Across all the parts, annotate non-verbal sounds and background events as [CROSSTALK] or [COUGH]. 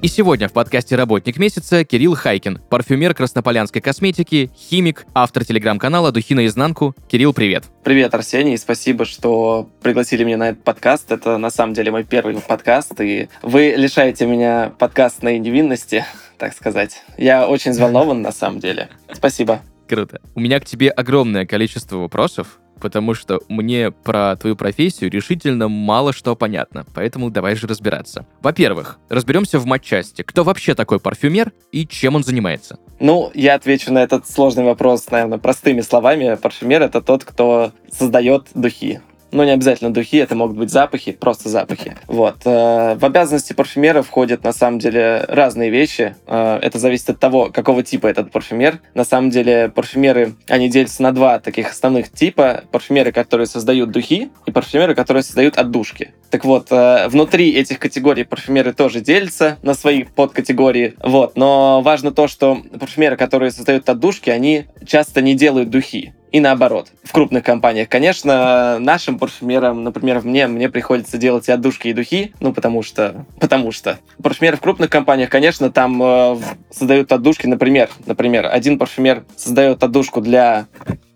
И сегодня в подкасте «Работник месяца» Кирилл Хайкин, парфюмер краснополянской косметики, химик, автор телеграм-канала «Духи наизнанку». Кирилл, привет. Привет, Арсений, спасибо, что пригласили меня на этот подкаст. Это на самом деле мой первый подкаст, и вы лишаете меня подкастной невинности, [LAUGHS] так сказать. Я очень взволнован на самом деле. Спасибо. Круто. У меня к тебе огромное количество вопросов, потому что мне про твою профессию решительно мало что понятно, поэтому давай же разбираться. Во-первых, разберемся в матчасти. Кто вообще такой парфюмер и чем он занимается? Ну, я отвечу на этот сложный вопрос, наверное, простыми словами. Парфюмер — это тот, кто создает духи. Ну, не обязательно духи, это могут быть запахи, просто запахи. Вот. Э, в обязанности парфюмера входят, на самом деле, разные вещи. Э, это зависит от того, какого типа этот парфюмер. На самом деле, парфюмеры, они делятся на два таких основных типа. Парфюмеры, которые создают духи, и парфюмеры, которые создают отдушки. Так вот, э, внутри этих категорий парфюмеры тоже делятся на свои подкатегории. Вот. Но важно то, что парфюмеры, которые создают отдушки, они часто не делают духи и наоборот. В крупных компаниях, конечно, нашим парфюмерам, например, мне, мне приходится делать и отдушки, и духи, ну, потому что, потому что. Парфюмеры в крупных компаниях, конечно, там э, создают отдушки, например, например, один парфюмер создает отдушку для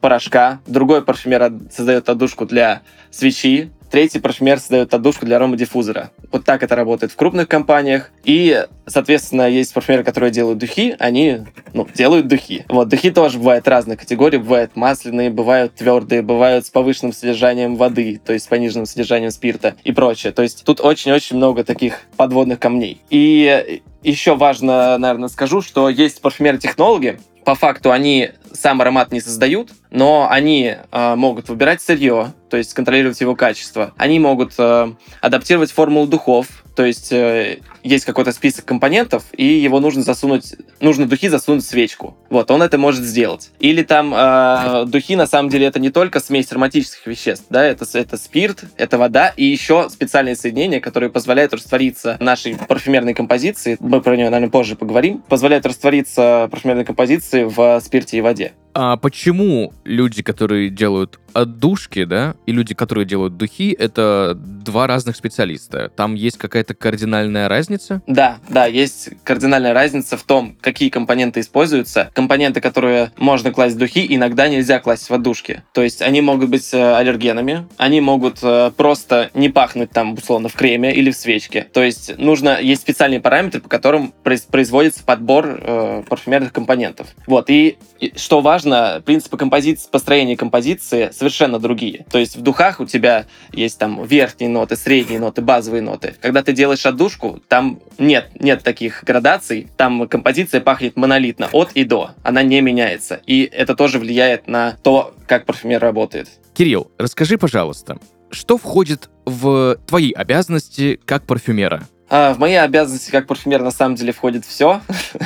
порошка, другой парфюмер создает отдушку для свечи, Третий парфюмер создает отдушку для аромадиффузора. Вот так это работает в крупных компаниях. И, соответственно, есть парфюмеры, которые делают духи, они ну, делают духи. Вот, духи тоже бывают разных категорий. Бывают масляные, бывают твердые, бывают с повышенным содержанием воды, то есть с пониженным содержанием спирта и прочее. То есть тут очень-очень много таких подводных камней. И еще важно, наверное, скажу, что есть парфюмеры-технологи, по факту они сам аромат не создают, но они э, могут выбирать сырье, то есть контролировать его качество. Они могут э, адаптировать формулу духов, то есть э, есть какой-то список компонентов, и его нужно засунуть, нужно духи засунуть в свечку. Вот, он это может сделать. Или там э, духи, на самом деле, это не только смесь ароматических веществ, да, это, это спирт, это вода, и еще специальные соединения, которые позволяют раствориться нашей парфюмерной композиции, мы про нее, наверное, позже поговорим, позволяют раствориться парфюмерной композиции в спирте и воде. А почему люди, которые делают отдушки, да, и люди, которые делают духи, это два разных специалиста? Там есть какая-то кардинальная разница? Да, да, есть кардинальная разница в том, какие компоненты используются. Компоненты, которые можно класть в духи, иногда нельзя класть в отдушки. То есть они могут быть э, аллергенами, они могут э, просто не пахнуть там, условно, в креме или в свечке. То есть нужно, есть специальные параметры, по которым производится подбор э, парфюмерных компонентов. Вот, и, и что важно, принципы композиции, построения композиции совершенно другие. То есть в духах у тебя есть там верхние ноты, средние ноты, базовые ноты. Когда ты делаешь отдушку, там нет, нет таких градаций, там композиция пахнет монолитно, от и до. Она не меняется. И это тоже влияет на то, как парфюмер работает. Кирилл, расскажи, пожалуйста, что входит в твои обязанности как парфюмера? А, в мои обязанности как парфюмер на самом деле входит все.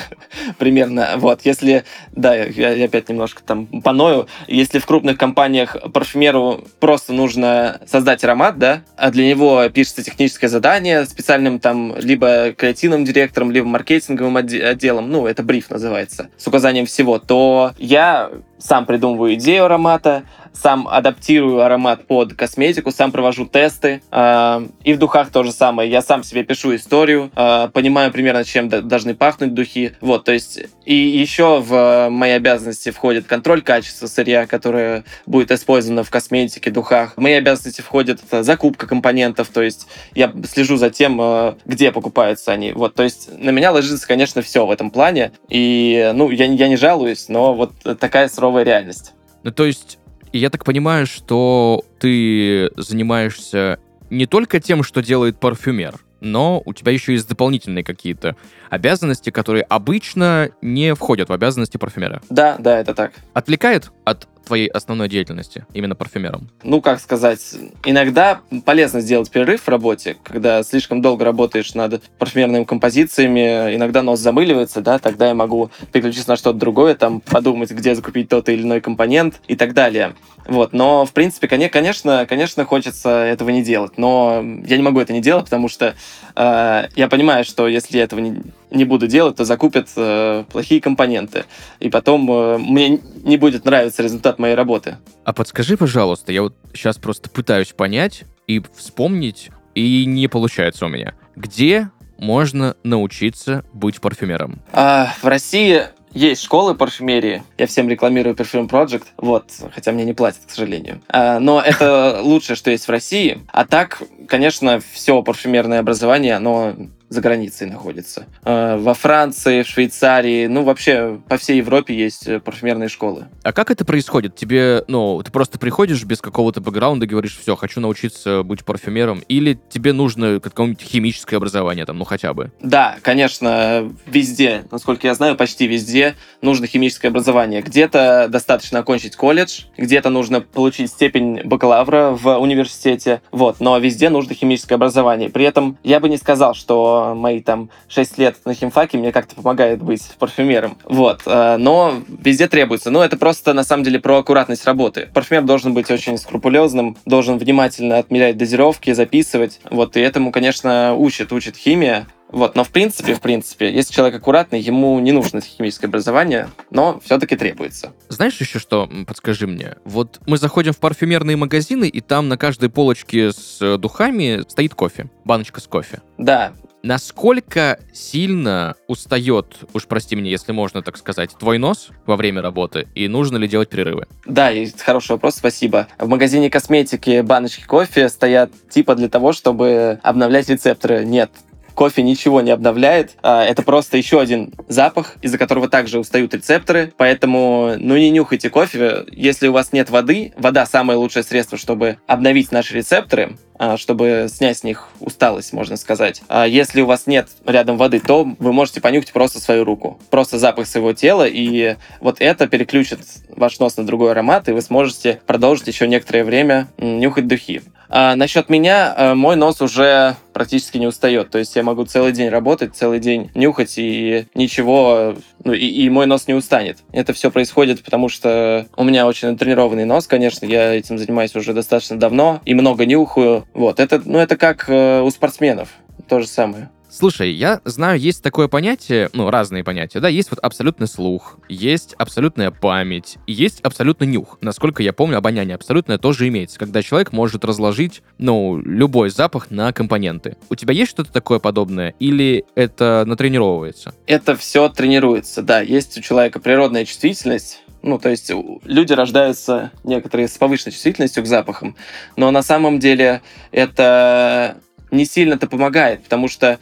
[LAUGHS] Примерно. Вот. Если, да, я, я опять немножко там поною. Если в крупных компаниях парфюмеру просто нужно создать аромат, да, а для него пишется техническое задание специальным там либо креативным директором, либо маркетинговым отделом, ну, это бриф называется, с указанием всего, то я сам придумываю идею аромата, сам адаптирую аромат под косметику, сам провожу тесты. Э, и в духах то же самое. Я сам себе пишу историю, э, понимаю примерно, чем должны пахнуть духи. Вот, то есть и еще в мои обязанности входит контроль качества сырья, которое будет использовано в косметике, духах. В мои обязанности входит закупка компонентов, то есть я слежу за тем, э, где покупаются они. Вот, то есть на меня ложится, конечно, все в этом плане. И, ну, я, я не жалуюсь, но вот такая суровая реальность. Ну, то есть я так понимаю, что ты занимаешься не только тем, что делает парфюмер, но у тебя еще есть дополнительные какие-то обязанности, которые обычно не входят в обязанности парфюмера. Да, да, это так. Отвлекает от твоей основной деятельности, именно парфюмером? Ну, как сказать, иногда полезно сделать перерыв в работе, когда слишком долго работаешь над парфюмерными композициями, иногда нос замыливается, да, тогда я могу переключиться на что-то другое, там, подумать, где закупить тот или иной компонент и так далее. Вот, но, в принципе, конечно, конечно, хочется этого не делать, но я не могу это не делать, потому что э, я понимаю, что если я этого не, не буду делать, то закупят э, плохие компоненты, и потом э, мне не будет нравиться результат моей работы. А подскажи, пожалуйста, я вот сейчас просто пытаюсь понять и вспомнить, и не получается у меня. Где можно научиться быть парфюмером? А, в России есть школы парфюмерии. Я всем рекламирую Perfume Project. Вот, хотя мне не платят, к сожалению. А, но это [LAUGHS] лучшее, что есть в России. А так, конечно, все парфюмерное образование, оно за границей находится. Э, во Франции, в Швейцарии, ну вообще по всей Европе есть э, парфюмерные школы. А как это происходит? Тебе, ну, ты просто приходишь без какого-то бэкграунда говоришь, все, хочу научиться быть парфюмером, или тебе нужно какое-нибудь химическое образование там, ну хотя бы? Да, конечно, везде, насколько я знаю, почти везде нужно химическое образование. Где-то достаточно окончить колледж, где-то нужно получить степень бакалавра в университете, вот, но везде нужно химическое образование. При этом я бы не сказал, что мои там 6 лет на химфаке мне как-то помогает быть парфюмером. Вот. Э, но везде требуется. Но это просто, на самом деле, про аккуратность работы. Парфюмер должен быть очень скрупулезным, должен внимательно отмерять дозировки, записывать. Вот. И этому, конечно, учит, учит химия. Вот, но в принципе, в принципе, если человек аккуратный, ему не нужно химическое образование, но все-таки требуется. Знаешь еще что, подскажи мне? Вот мы заходим в парфюмерные магазины, и там на каждой полочке с э, духами стоит кофе, баночка с кофе. Да, Насколько сильно устает, уж прости меня, если можно так сказать, твой нос во время работы, и нужно ли делать перерывы? Да, и хороший вопрос, спасибо. В магазине косметики баночки кофе стоят типа для того, чтобы обновлять рецепторы. Нет, кофе ничего не обновляет. А, это просто еще один запах, из-за которого также устают рецепторы. Поэтому, ну, не нюхайте кофе. Если у вас нет воды, вода самое лучшее средство, чтобы обновить наши рецепторы чтобы снять с них усталость, можно сказать. А если у вас нет рядом воды, то вы можете понюхать просто свою руку, просто запах своего тела, и вот это переключит ваш нос на другой аромат, и вы сможете продолжить еще некоторое время нюхать духи. А насчет меня, э, мой нос уже практически не устает. То есть я могу целый день работать, целый день нюхать, и ничего, ну и, и мой нос не устанет. Это все происходит, потому что у меня очень тренированный нос, конечно, я этим занимаюсь уже достаточно давно и много нюхаю. Вот, это, ну, это как э, у спортсменов, то же самое. Слушай, я знаю, есть такое понятие, ну, разные понятия, да, есть вот абсолютный слух, есть абсолютная память, есть абсолютный нюх. Насколько я помню, обоняние абсолютное тоже имеется, когда человек может разложить, ну, любой запах на компоненты. У тебя есть что-то такое подобное, или это натренировывается? Это все тренируется, да. Есть у человека природная чувствительность, ну, то есть люди рождаются некоторые с повышенной чувствительностью к запахам, но на самом деле это не сильно-то помогает, потому что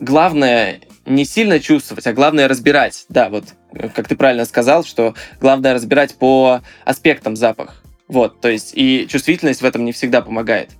главное не сильно чувствовать, а главное разбирать. Да, вот как ты правильно сказал, что главное разбирать по аспектам запах. Вот, то есть и чувствительность в этом не всегда помогает.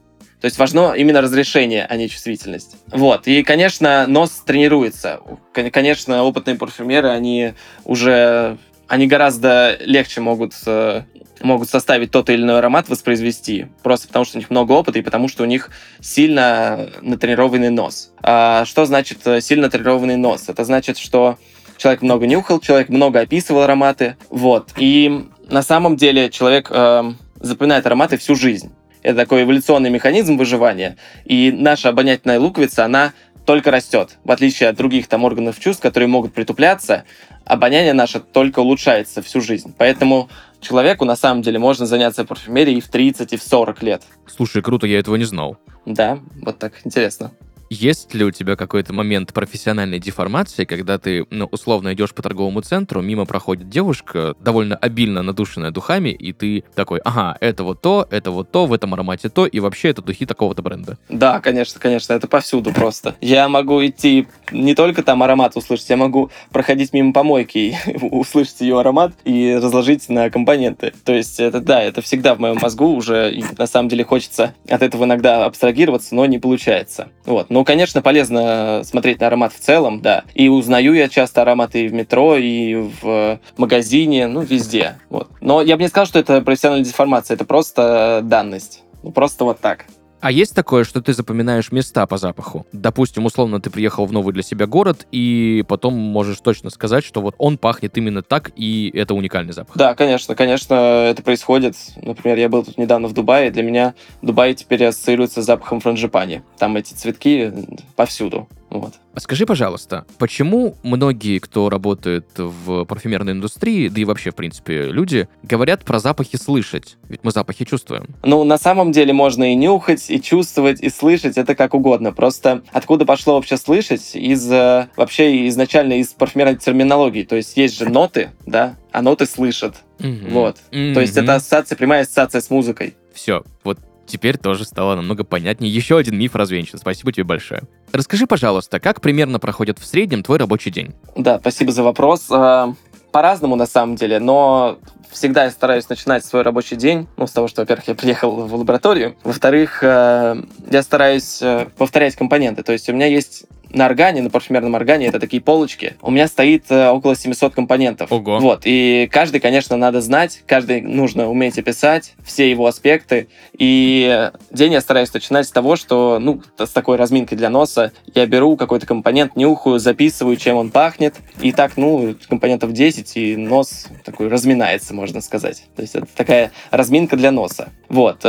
То есть важно именно разрешение, а не чувствительность. Вот. И, конечно, нос тренируется. Конечно, опытные парфюмеры, они уже они гораздо легче могут э, могут составить тот или иной аромат, воспроизвести. Просто потому, что у них много опыта и потому, что у них сильно натренированный нос. А что значит э, сильно натренированный нос? Это значит, что человек много нюхал, человек много описывал ароматы. Вот. И на самом деле человек э, запоминает ароматы всю жизнь. Это такой эволюционный механизм выживания. И наша обонятельная луковица, она только растет. В отличие от других там органов чувств, которые могут притупляться, обоняние наше только улучшается всю жизнь. Поэтому человеку на самом деле можно заняться парфюмерией в 30 и в 40 лет. Слушай, круто, я этого не знал. Да, вот так интересно. Есть ли у тебя какой-то момент профессиональной деформации, когда ты, ну, условно идешь по торговому центру, мимо проходит девушка, довольно обильно надушенная духами, и ты такой, ага, это вот то, это вот то, в этом аромате то, и вообще это духи такого-то бренда? Да, конечно, конечно, это повсюду просто. Я могу идти не только там аромат услышать, я могу проходить мимо помойки и [LAUGHS] услышать ее аромат и разложить на компоненты. То есть это да, это всегда в моем мозгу уже, и на самом деле хочется от этого иногда абстрагироваться, но не получается. Вот. Ну, конечно, полезно смотреть на аромат в целом, да. И узнаю я часто ароматы и в метро, и в магазине, ну, везде. Вот. Но я бы не сказал, что это профессиональная деформация, это просто данность. Ну, просто вот так. А есть такое, что ты запоминаешь места по запаху? Допустим, условно, ты приехал в новый для себя город, и потом можешь точно сказать, что вот он пахнет именно так, и это уникальный запах. Да, конечно, конечно, это происходит. Например, я был тут недавно в Дубае, и для меня Дубай теперь ассоциируется с запахом франжипани. Там эти цветки повсюду. Вот. А скажи, пожалуйста, почему многие, кто работает в парфюмерной индустрии, да и вообще, в принципе, люди, говорят про запахи слышать? Ведь мы запахи чувствуем. Ну, на самом деле можно и нюхать, и чувствовать, и слышать, это как угодно. Просто откуда пошло вообще слышать? Из э, вообще изначально из парфюмерной терминологии. То есть есть же ноты, да, а ноты слышат. Мгм. Вот. Мгм. То есть это ассоциация, прямая ассоциация с музыкой. Все, вот теперь тоже стало намного понятнее. Еще один миф развенчан. Спасибо тебе большое. Расскажи, пожалуйста, как примерно проходит в среднем твой рабочий день? Да, спасибо за вопрос. Э, По-разному на самом деле, но всегда я стараюсь начинать свой рабочий день, ну, с того, что, во-первых, я приехал в лабораторию, во-вторых, э, я стараюсь э, повторять компоненты, то есть у меня есть на органе, на парфюмерном органе, это такие полочки, у меня стоит э, около 700 компонентов. Ого. Вот, и каждый, конечно, надо знать, каждый нужно уметь описать, все его аспекты, и день я стараюсь начинать с того, что, ну, с такой разминкой для носа, я беру какой-то компонент, нюхаю, записываю, чем он пахнет, и так, ну, компонентов 10, и нос такой разминается, можно сказать. То есть это такая разминка для носа. Вот. э,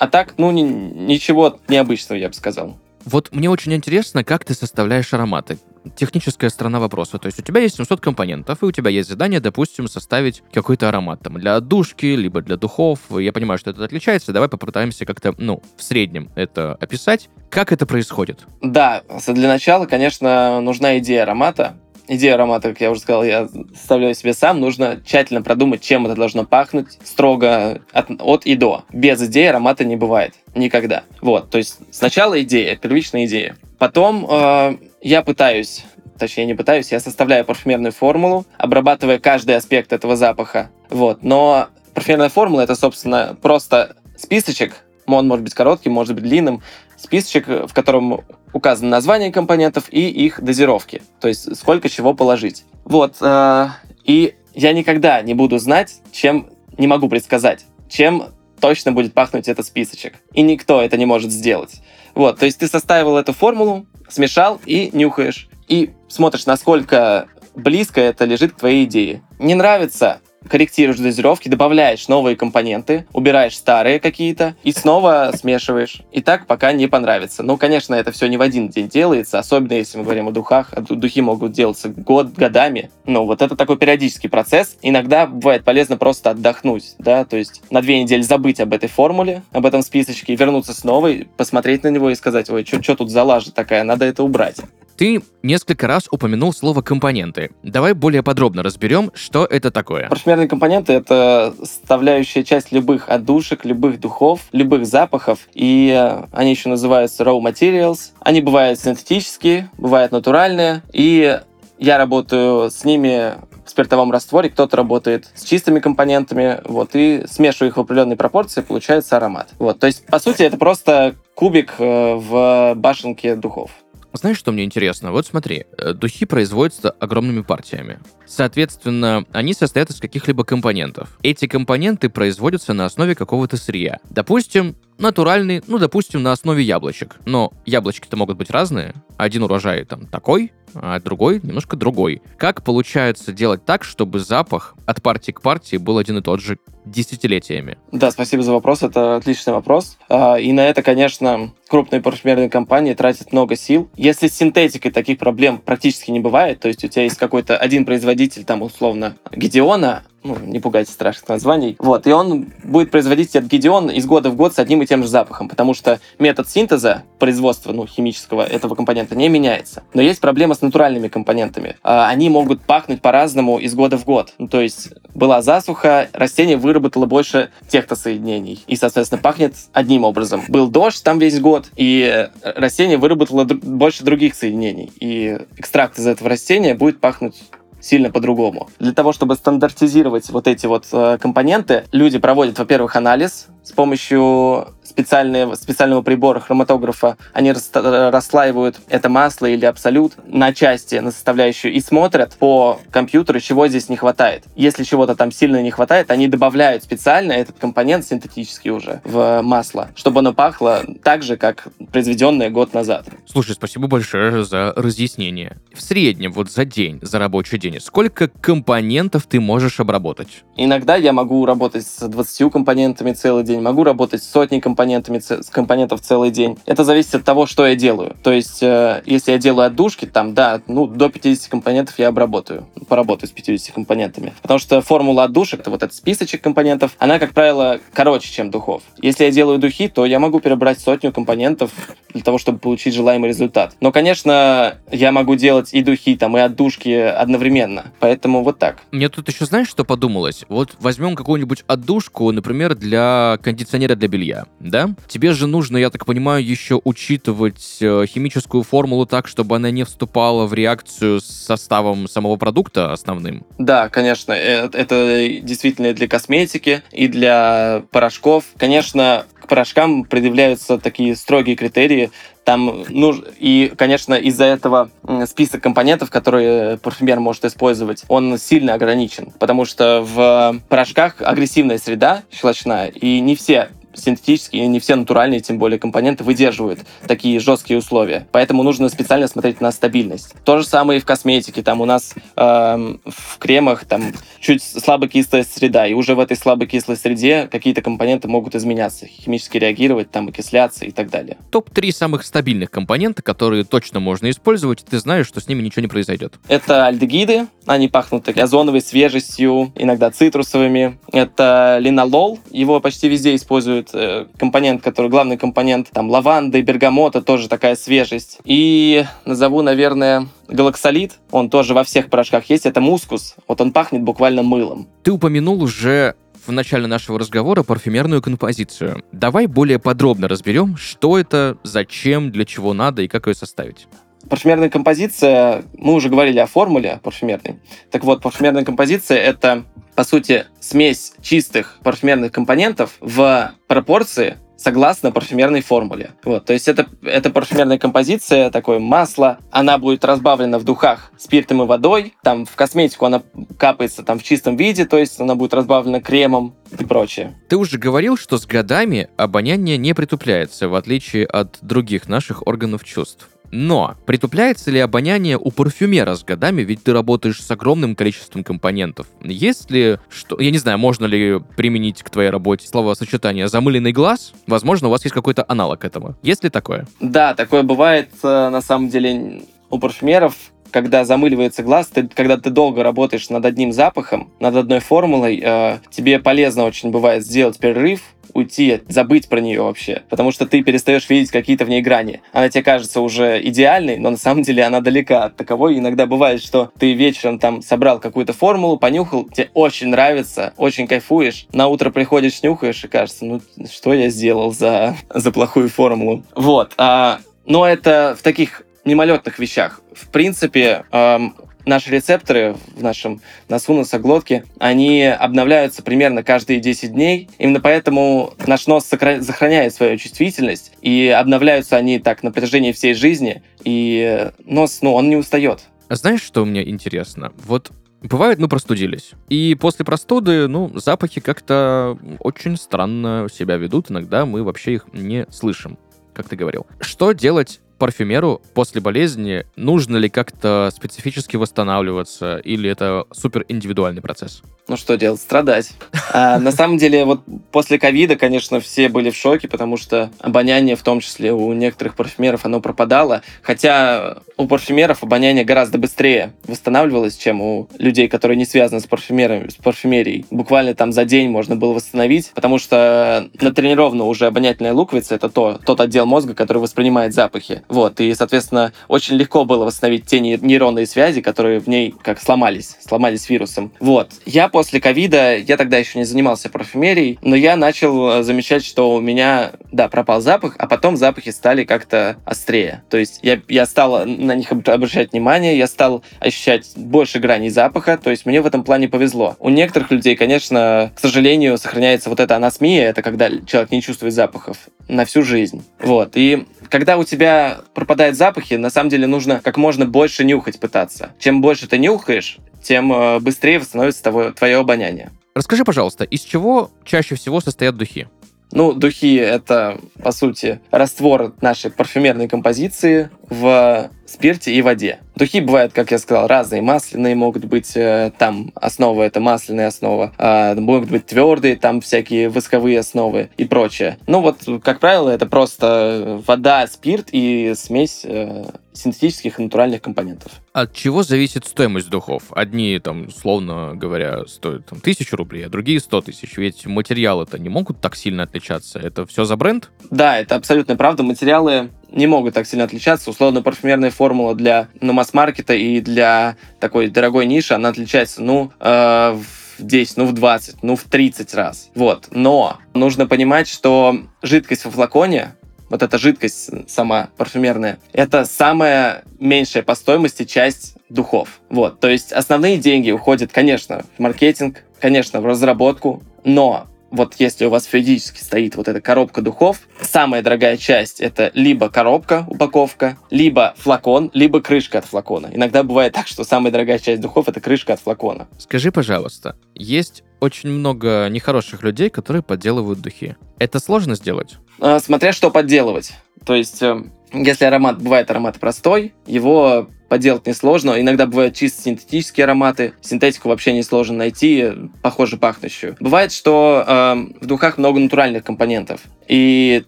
А так, ну, ни- ничего необычного, я бы сказал. Вот мне очень интересно, как ты составляешь ароматы. Техническая сторона вопроса. То есть у тебя есть 700 компонентов, и у тебя есть задание, допустим, составить какой-то аромат там для отдушки, либо для духов. Я понимаю, что это отличается. Давай попытаемся как-то, ну, в среднем это описать. Как это происходит? Да, для начала, конечно, нужна идея аромата. Идея аромата, как я уже сказал, я составляю себе сам. Нужно тщательно продумать, чем это должно пахнуть, строго от, от и до. Без идеи аромата не бывает. Никогда. Вот, то есть сначала идея, первичная идея. Потом э, я пытаюсь, точнее не пытаюсь, я составляю парфюмерную формулу, обрабатывая каждый аспект этого запаха. Вот, но парфюмерная формула это, собственно, просто списочек, он может быть коротким, может быть длинным, списочек, в котором указано название компонентов и их дозировки, то есть сколько чего положить. Вот, э, и я никогда не буду знать, чем, не могу предсказать, чем точно будет пахнуть этот списочек. И никто это не может сделать. Вот, то есть ты составил эту формулу, смешал и нюхаешь. И смотришь, насколько близко это лежит к твоей идее. Не нравится, корректируешь дозировки, добавляешь новые компоненты, убираешь старые какие-то и снова смешиваешь. И так пока не понравится. Ну, конечно, это все не в один день делается, особенно если мы говорим о духах. А ду- Духи могут делаться год, годами. Ну, вот это такой периодический процесс. Иногда бывает полезно просто отдохнуть, да, то есть на две недели забыть об этой формуле, об этом списочке, и вернуться снова, и посмотреть на него и сказать, ой, что тут за лажа такая, надо это убрать. Ты несколько раз упомянул слово «компоненты». Давай более подробно разберем, что это такое. Парфюмерные компоненты — это составляющая часть любых отдушек, любых духов, любых запахов, и э, они еще называются raw materials. Они бывают синтетические, бывают натуральные, и я работаю с ними в спиртовом растворе, кто-то работает с чистыми компонентами, вот, и смешиваю их в определенной пропорции, получается аромат. Вот, то есть, по сути, это просто кубик э, в башенке духов. Знаешь, что мне интересно? Вот смотри, э, духи производятся огромными партиями. Соответственно, они состоят из каких-либо компонентов. Эти компоненты производятся на основе какого-то сырья. Допустим, натуральный, ну, допустим, на основе яблочек. Но яблочки-то могут быть разные. Один урожай там такой, а другой немножко другой. Как получается делать так, чтобы запах от партии к партии был один и тот же десятилетиями? Да, спасибо за вопрос. Это отличный вопрос. А, И на это, конечно, крупные парфюмерные компании тратят много сил. Если с синтетикой таких проблем практически не бывает, то есть у тебя есть какой-то один производитель, там, условно, Гедеона, ну, не пугайтесь страшных названий. Вот, и он будет производить этот гидеон из года в год с одним и тем же запахом, потому что метод синтеза производства, ну, химического этого компонента не меняется. Но есть проблема с натуральными компонентами. А, они могут пахнуть по-разному из года в год. Ну, то есть была засуха, растение выработало больше техтосоединений, и, соответственно, пахнет одним образом. Был дождь там весь год, и растение выработало больше других соединений, и экстракт из этого растения будет пахнуть сильно по-другому. Для того, чтобы стандартизировать вот эти вот э, компоненты, люди проводят, во-первых, анализ с помощью специальные, специального прибора хроматографа, они расслаивают это масло или абсолют на части, на составляющую, и смотрят по компьютеру, чего здесь не хватает. Если чего-то там сильно не хватает, они добавляют специально этот компонент синтетический уже в масло, чтобы оно пахло так же, как произведенное год назад. Слушай, спасибо большое за разъяснение. В среднем, вот за день, за рабочий день, сколько компонентов ты можешь обработать? Иногда я могу работать с 20 компонентами целый день, могу работать с сотней компонентами, с компонентов целый день. Это зависит от того, что я делаю. То есть, э, если я делаю отдушки, там, да, ну, до 50 компонентов я обработаю, поработаю с 50 компонентами. Потому что формула отдушек, это вот этот списочек компонентов, она, как правило, короче, чем духов. Если я делаю духи, то я могу перебрать сотню компонентов для того, чтобы получить желаемый результат. Но, конечно, я могу делать и духи, там, и отдушки одновременно. Поэтому вот так. Мне тут еще, знаешь, что подумалось? Вот возьмем какую-нибудь отдушку, например, для кондиционера для белья да? Тебе же нужно, я так понимаю, еще учитывать э, химическую формулу так, чтобы она не вступала в реакцию с составом самого продукта основным. Да, конечно, это, это действительно для косметики и для порошков. Конечно, порошкам предъявляются такие строгие критерии, там, ну, и, конечно, из-за этого список компонентов, которые парфюмер может использовать, он сильно ограничен, потому что в порошках агрессивная среда щелочная, и не все синтетические, не все натуральные, тем более компоненты, выдерживают такие жесткие условия. Поэтому нужно специально смотреть на стабильность. То же самое и в косметике. Там у нас э, в кремах там чуть слабокислая среда, и уже в этой слабокислой среде какие-то компоненты могут изменяться, химически реагировать, там окисляться и так далее. Топ-3 самых стабильных компонента, которые точно можно использовать, ты знаешь, что с ними ничего не произойдет. Это альдегиды, они пахнут так, озоновой свежестью, иногда цитрусовыми. Это линолол, его почти везде используют будет э, компонент, который главный компонент, там, лаванды, бергамота, тоже такая свежесть. И назову, наверное, галаксолит, он тоже во всех порошках есть, это мускус, вот он пахнет буквально мылом. Ты упомянул уже в начале нашего разговора парфюмерную композицию. Давай более подробно разберем, что это, зачем, для чего надо и как ее составить. Парфюмерная композиция, мы уже говорили о формуле парфюмерной. Так вот, парфюмерная композиция — это, по сути, смесь чистых парфюмерных компонентов в пропорции согласно парфюмерной формуле. Вот, то есть это, это парфюмерная композиция, такое масло, она будет разбавлена в духах спиртом и водой, там в косметику она капается там в чистом виде, то есть она будет разбавлена кремом и прочее. Ты уже говорил, что с годами обоняние не притупляется, в отличие от других наших органов чувств. Но притупляется ли обоняние у парфюмера с годами, ведь ты работаешь с огромным количеством компонентов? Есть ли, что, я не знаю, можно ли применить к твоей работе словосочетание «замыленный глаз»? Возможно, у вас есть какой-то аналог этому. Есть ли такое? Да, такое бывает, э, на самом деле, у парфюмеров, когда замыливается глаз, ты, когда ты долго работаешь над одним запахом, над одной формулой, э, тебе полезно очень бывает сделать перерыв, уйти, забыть про нее вообще, потому что ты перестаешь видеть какие-то в ней грани. Она тебе кажется уже идеальной, но на самом деле она далека от таковой. Иногда бывает, что ты вечером там собрал какую-то формулу, понюхал, тебе очень нравится, очень кайфуешь, на утро приходишь, нюхаешь и кажется, ну что я сделал за, [LAUGHS] за плохую формулу. Вот. А, но это в таких мимолетных вещах. В принципе, эм, наши рецепторы в нашем носу, носоглотке, они обновляются примерно каждые 10 дней. Именно поэтому наш нос сохраняет свою чувствительность, и обновляются они так на протяжении всей жизни, и нос, ну, он не устает. А знаешь, что мне интересно? Вот Бывает, мы простудились. И после простуды, ну, запахи как-то очень странно себя ведут. Иногда мы вообще их не слышим, как ты говорил. Что делать парфюмеру после болезни нужно ли как-то специфически восстанавливаться, или это супер индивидуальный процесс? Ну что делать? Страдать. [LAUGHS] А, на самом деле, вот после ковида, конечно, все были в шоке, потому что обоняние, в том числе у некоторых парфюмеров, оно пропадало. Хотя у парфюмеров обоняние гораздо быстрее восстанавливалось, чем у людей, которые не связаны с, парфюмерами, с парфюмерией. Буквально там за день можно было восстановить, потому что натренирована уже обонятельная луковица, это то, тот отдел мозга, который воспринимает запахи. Вот, и, соответственно, очень легко было восстановить те нейронные связи, которые в ней как сломались, сломались вирусом. Вот. Я после ковида, я тогда еще не занимался парфюмерией, но я начал э, замечать, что у меня, да, пропал запах, а потом запахи стали как-то острее. То есть я, я стал на них обращать внимание, я стал ощущать больше граней запаха, то есть мне в этом плане повезло. У некоторых людей, конечно, к сожалению, сохраняется вот эта анасмия, это когда человек не чувствует запахов на всю жизнь. Вот. И когда у тебя пропадают запахи, на самом деле нужно как можно больше нюхать пытаться. Чем больше ты нюхаешь, тем э, быстрее восстановится твое, твое обоняние. Расскажи, пожалуйста, из чего чаще всего состоят духи? Ну, духи — это, по сути, раствор нашей парфюмерной композиции в спирте и воде. Духи бывают, как я сказал, разные. Масляные могут быть, э, там основа это масляная основа, а могут быть твердые, там всякие восковые основы и прочее. Ну вот, как правило, это просто вода, спирт и смесь э, синтетических и натуральных компонентов. От чего зависит стоимость духов? Одни, там, условно говоря, стоят там, тысячу рублей, а другие сто тысяч. Ведь материалы-то не могут так сильно отличаться. Это все за бренд? Да, это абсолютно правда. Материалы не могут так сильно отличаться. Условно, парфюмерная формула для ну, масс-маркета и для такой дорогой ниши, она отличается, ну, э, в 10, ну, в 20, ну, в 30 раз. Вот. Но нужно понимать, что жидкость во флаконе вот эта жидкость сама парфюмерная, это самая меньшая по стоимости часть духов. Вот, то есть основные деньги уходят, конечно, в маркетинг, конечно, в разработку, но вот если у вас физически стоит вот эта коробка духов, самая дорогая часть это либо коробка, упаковка, либо флакон, либо крышка от флакона. Иногда бывает так, что самая дорогая часть духов это крышка от флакона. Скажи, пожалуйста, есть очень много нехороших людей, которые подделывают духи. Это сложно сделать? А, смотря что подделывать. То есть, э, если аромат, бывает аромат простой, его поделать несложно. Иногда бывают чисто синтетические ароматы. Синтетику вообще несложно найти, похоже пахнущую. Бывает, что э, в духах много натуральных компонентов. И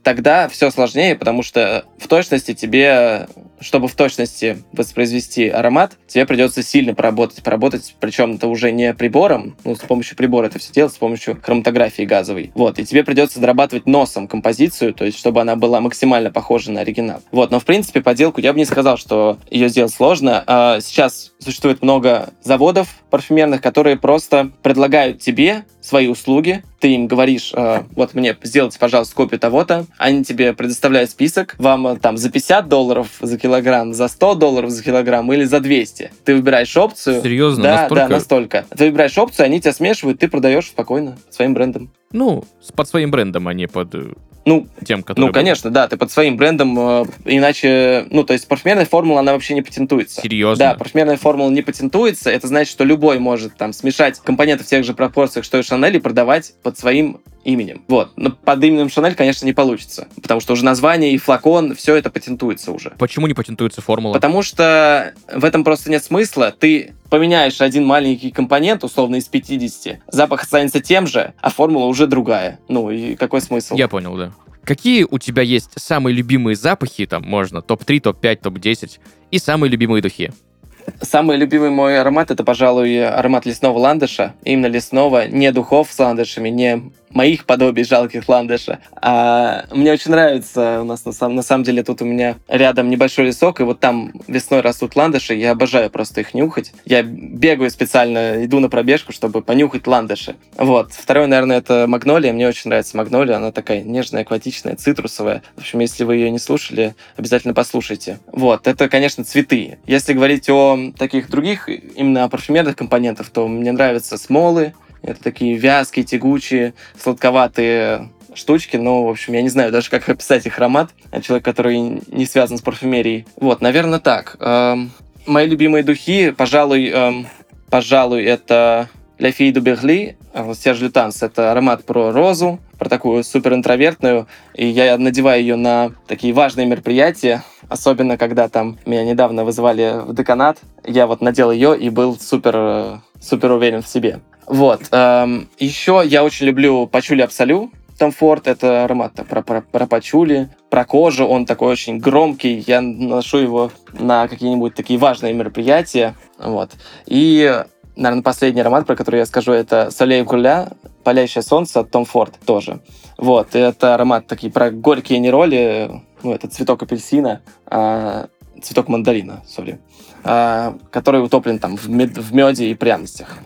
тогда все сложнее, потому что в точности тебе, чтобы в точности воспроизвести аромат, тебе придется сильно поработать. Поработать, причем это уже не прибором, ну, с помощью прибора это все делать, с помощью хроматографии газовой. Вот, и тебе придется дорабатывать носом композицию, то есть чтобы она была максимально похожа на оригинал. Вот, но в принципе поделку я бы не сказал, что ее сделать сложно. А сейчас существует много заводов парфюмерных, которые просто предлагают тебе свои услуги, ты им говоришь, э, вот мне сделайте, пожалуйста, копию того-то, они тебе предоставляют список, вам э, там за 50 долларов за килограмм, за 100 долларов за килограмм или за 200. Ты выбираешь опцию. Серьезно? Да, настолько? да, настолько. Ты выбираешь опцию, они тебя смешивают, ты продаешь спокойно своим брендом. Ну, под своим брендом, а не под э, ну, тем, который... Ну, конечно, да, ты под своим брендом, э, иначе, ну, то есть парфюмерная формула, она вообще не патентуется. Серьезно? Да, парфюмерная формула не патентуется, это значит, что любой может там смешать компоненты в тех же пропорциях, что и Шанель, и продавать под своим именем. Вот. Но под именем Шанель, конечно, не получится. Потому что уже название и флакон, все это патентуется уже. Почему не патентуется формула? Потому что в этом просто нет смысла. Ты поменяешь один маленький компонент, условно, из 50, запах останется тем же, а формула уже другая. Ну и какой смысл? Я понял, да. Какие у тебя есть самые любимые запахи, там можно топ-3, топ-5, топ-10, и самые любимые духи? Самый любимый мой аромат это, пожалуй, аромат лесного ландыша. Именно лесного, не духов с ландышами, не моих подобий жалких ландыша. А мне очень нравится, у нас на, самом, на самом деле тут у меня рядом небольшой лесок, и вот там весной растут ландыши, я обожаю просто их нюхать. Я бегаю специально, иду на пробежку, чтобы понюхать ландыши. Вот. Второй, наверное, это магнолия. Мне очень нравится магнолия, она такая нежная, акватичная, цитрусовая. В общем, если вы ее не слушали, обязательно послушайте. Вот. Это, конечно, цветы. Если говорить о таких других, именно парфюмерных компонентах, то мне нравятся смолы, это такие вязкие, тягучие, сладковатые штучки, но, в общем, я не знаю даже, как описать их аромат. Человек, который не связан с парфюмерией. Вот, наверное, так. Эм, мои любимые духи, пожалуй, эм, пожалуй, это La Fille de Berly, Серж Лютанс. Это аромат про розу, про такую супер интровертную. И я надеваю ее на такие важные мероприятия. Особенно, когда там меня недавно вызывали в деканат. Я вот надел ее и был супер, э, супер уверен в себе. Вот. Эм, еще я очень люблю пачули Абсолю. Том Форд — это аромат про, про, про пачули, про кожу. Он такой очень громкий. Я ношу его на какие-нибудь такие важные мероприятия. Вот. И, наверное, последний аромат, про который я скажу, это Солей Гуля, Палящее солнце от Том Форд тоже. Вот. Это аромат такие про горькие нероли. Ну, это цветок апельсина, а, цветок мандарина, сори, а, который утоплен там в, мед, в меде и пряностях.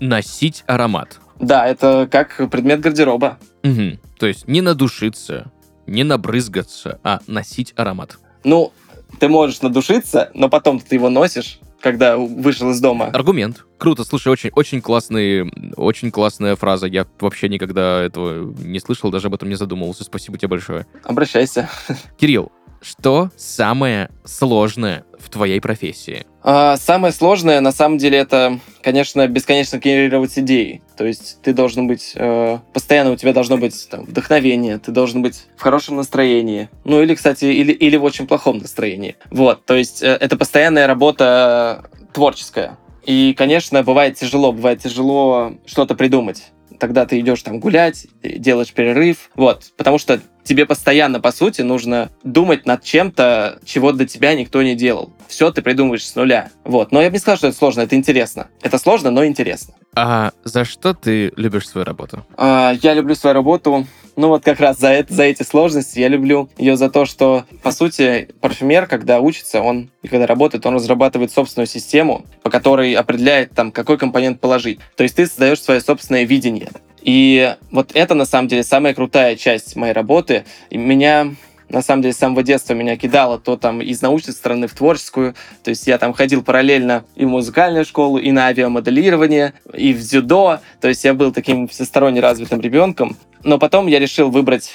Носить аромат. Да, это как предмет гардероба. Угу. То есть не надушиться, не набрызгаться, а носить аромат. Ну, ты можешь надушиться, но потом ты его носишь, когда вышел из дома. Аргумент. Круто, слушай, очень, очень классный, очень классная фраза. Я вообще никогда этого не слышал, даже об этом не задумывался. Спасибо тебе большое. Обращайся. Кирилл, что самое сложное в твоей профессии? А, самое сложное, на самом деле, это, конечно, бесконечно генерировать идеи. То есть ты должен быть... Э, постоянно у тебя должно быть там, вдохновение, ты должен быть в хорошем настроении. Ну или, кстати, или, или в очень плохом настроении. Вот, то есть э, это постоянная работа творческая. И, конечно, бывает тяжело, бывает тяжело что-то придумать тогда ты идешь там гулять, делаешь перерыв, вот, потому что тебе постоянно, по сути, нужно думать над чем-то, чего до тебя никто не делал. Все ты придумываешь с нуля. Вот. Но я бы не сказал, что это сложно, это интересно. Это сложно, но интересно. А за что ты любишь свою работу? А, я люблю свою работу ну вот как раз за, это, за эти сложности я люблю ее за то, что, по сути, парфюмер, когда учится, он и когда работает, он разрабатывает собственную систему, по которой определяет, там, какой компонент положить. То есть ты создаешь свое собственное видение. И вот это, на самом деле, самая крутая часть моей работы. И меня на самом деле, с самого детства меня кидало то там из научной стороны в творческую. То есть я там ходил параллельно и в музыкальную школу, и на авиамоделирование, и в дзюдо. То есть я был таким всесторонне развитым ребенком. Но потом я решил выбрать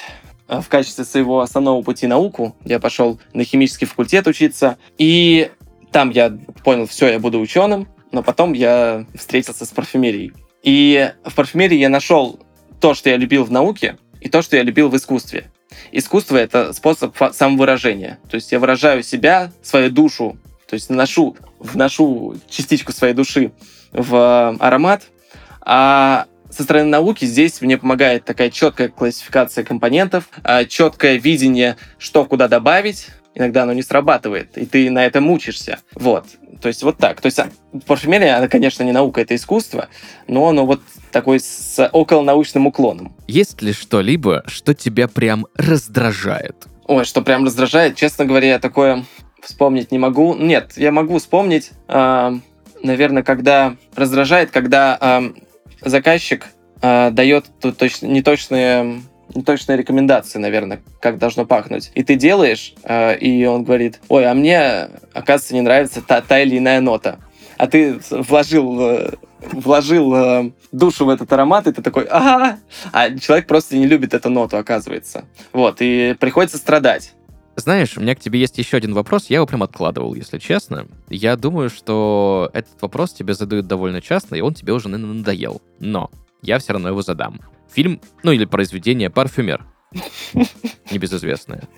э, в качестве своего основного пути науку. Я пошел на химический факультет учиться. И там я понял, все, я буду ученым. Но потом я встретился с парфюмерией. И в парфюмерии я нашел то, что я любил в науке, и то, что я любил в искусстве. Искусство — это способ самовыражения. То есть я выражаю себя, свою душу, то есть вношу, вношу частичку своей души в э, аромат, а со стороны науки здесь мне помогает такая четкая классификация компонентов, а, четкое видение, что куда добавить. Иногда оно не срабатывает, и ты на этом учишься. Вот. То есть вот так. То есть а, парфюмерия, она, конечно, не наука, это искусство, но оно вот такой с околонаучным уклоном. Есть ли что-либо, что тебя прям раздражает? Ой, что прям раздражает? Честно говоря, я такое вспомнить не могу. Нет, я могу вспомнить, э, наверное, когда раздражает, когда э, заказчик э, дает точ- неточные неточные рекомендации, наверное, как должно пахнуть. И ты делаешь, э, и он говорит, ой, а мне, оказывается, не нравится та, та или иная нота. А ты вложил, э, вложил э, душу в этот аромат, и ты такой, ага, а человек просто не любит эту ноту, оказывается. Вот, и приходится страдать. Знаешь, у меня к тебе есть еще один вопрос, я его прям откладывал, если честно. Я думаю, что этот вопрос тебе задают довольно часто, и он тебе уже наверное, надоел. Но я все равно его задам. Фильм, ну или произведение «Парфюмер». [LAUGHS] Небезызвестное.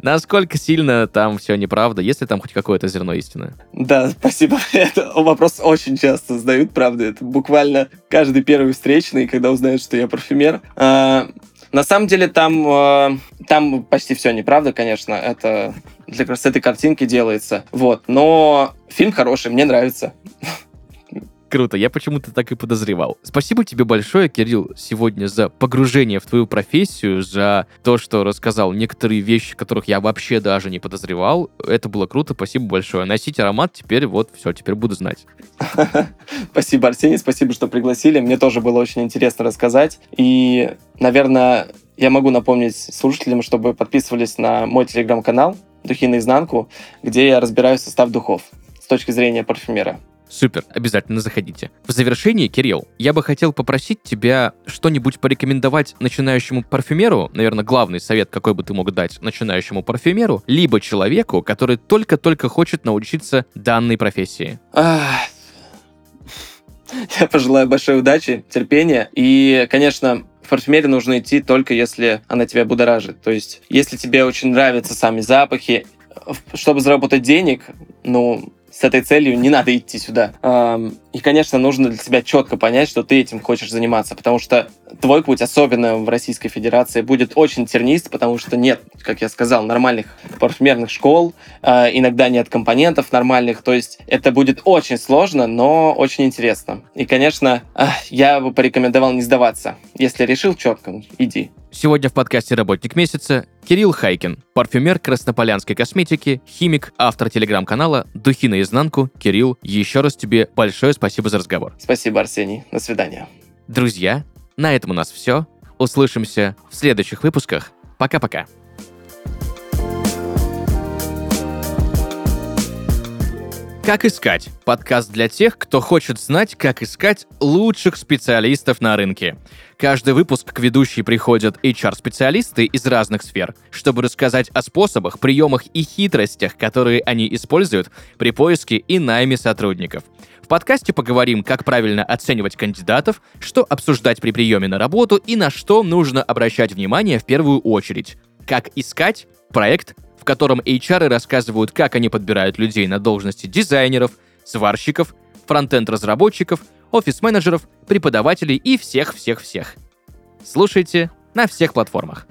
Насколько сильно там все неправда, если там хоть какое-то зерно истины? Да, спасибо. [LAUGHS] Это вопрос очень часто задают, правда. Это буквально каждый первый встречный, когда узнают, что я парфюмер. А, на самом деле там, э, там почти все неправда, конечно. Это для красоты картинки делается. Вот. Но фильм хороший, мне нравится. [LAUGHS] Круто, я почему-то так и подозревал. Спасибо тебе большое, Кирилл, сегодня за погружение в твою профессию, за то, что рассказал некоторые вещи, которых я вообще даже не подозревал. Это было круто, спасибо большое. Носить аромат теперь вот все, теперь буду знать. [LAUGHS] Спасибо, Арсений, спасибо, что пригласили. Мне тоже было очень интересно рассказать. И, наверное, я могу напомнить слушателям, чтобы подписывались на мой телеграм-канал «Духи наизнанку», где я разбираю состав духов с точки зрения парфюмера. Супер, обязательно заходите. В завершении, Кирилл, я бы хотел попросить тебя что-нибудь порекомендовать начинающему парфюмеру, наверное, главный совет, какой бы ты мог дать начинающему парфюмеру, либо человеку, который только-только хочет научиться данной профессии. Я пожелаю большой удачи, терпения и, конечно, В парфюмерию нужно идти только если она тебя будоражит. То есть, если тебе очень нравятся сами запахи, чтобы заработать денег, ну, с этой целью не надо идти сюда. И, конечно, нужно для себя четко понять, что ты этим хочешь заниматься, потому что твой путь, особенно в Российской Федерации, будет очень тернист, потому что нет, как я сказал, нормальных парфюмерных школ, а, иногда нет компонентов нормальных, то есть это будет очень сложно, но очень интересно. И, конечно, я бы порекомендовал не сдаваться. Если решил четко, иди. Сегодня в подкасте «Работник месяца» Кирилл Хайкин, парфюмер краснополянской косметики, химик, автор телеграм-канала «Духи наизнанку». Кирилл, еще раз тебе большое спасибо за разговор. Спасибо, Арсений. До свидания. Друзья, на этом у нас все. Услышимся в следующих выпусках. Пока-пока. Как искать? Подкаст для тех, кто хочет знать, как искать лучших специалистов на рынке. Каждый выпуск к ведущей приходят HR-специалисты из разных сфер, чтобы рассказать о способах, приемах и хитростях, которые они используют при поиске и найме сотрудников. В подкасте поговорим, как правильно оценивать кандидатов, что обсуждать при приеме на работу и на что нужно обращать внимание в первую очередь. Как искать проект котором HR рассказывают, как они подбирают людей на должности дизайнеров, сварщиков, фронтенд-разработчиков, офис-менеджеров, преподавателей и всех-всех-всех. Слушайте на всех платформах.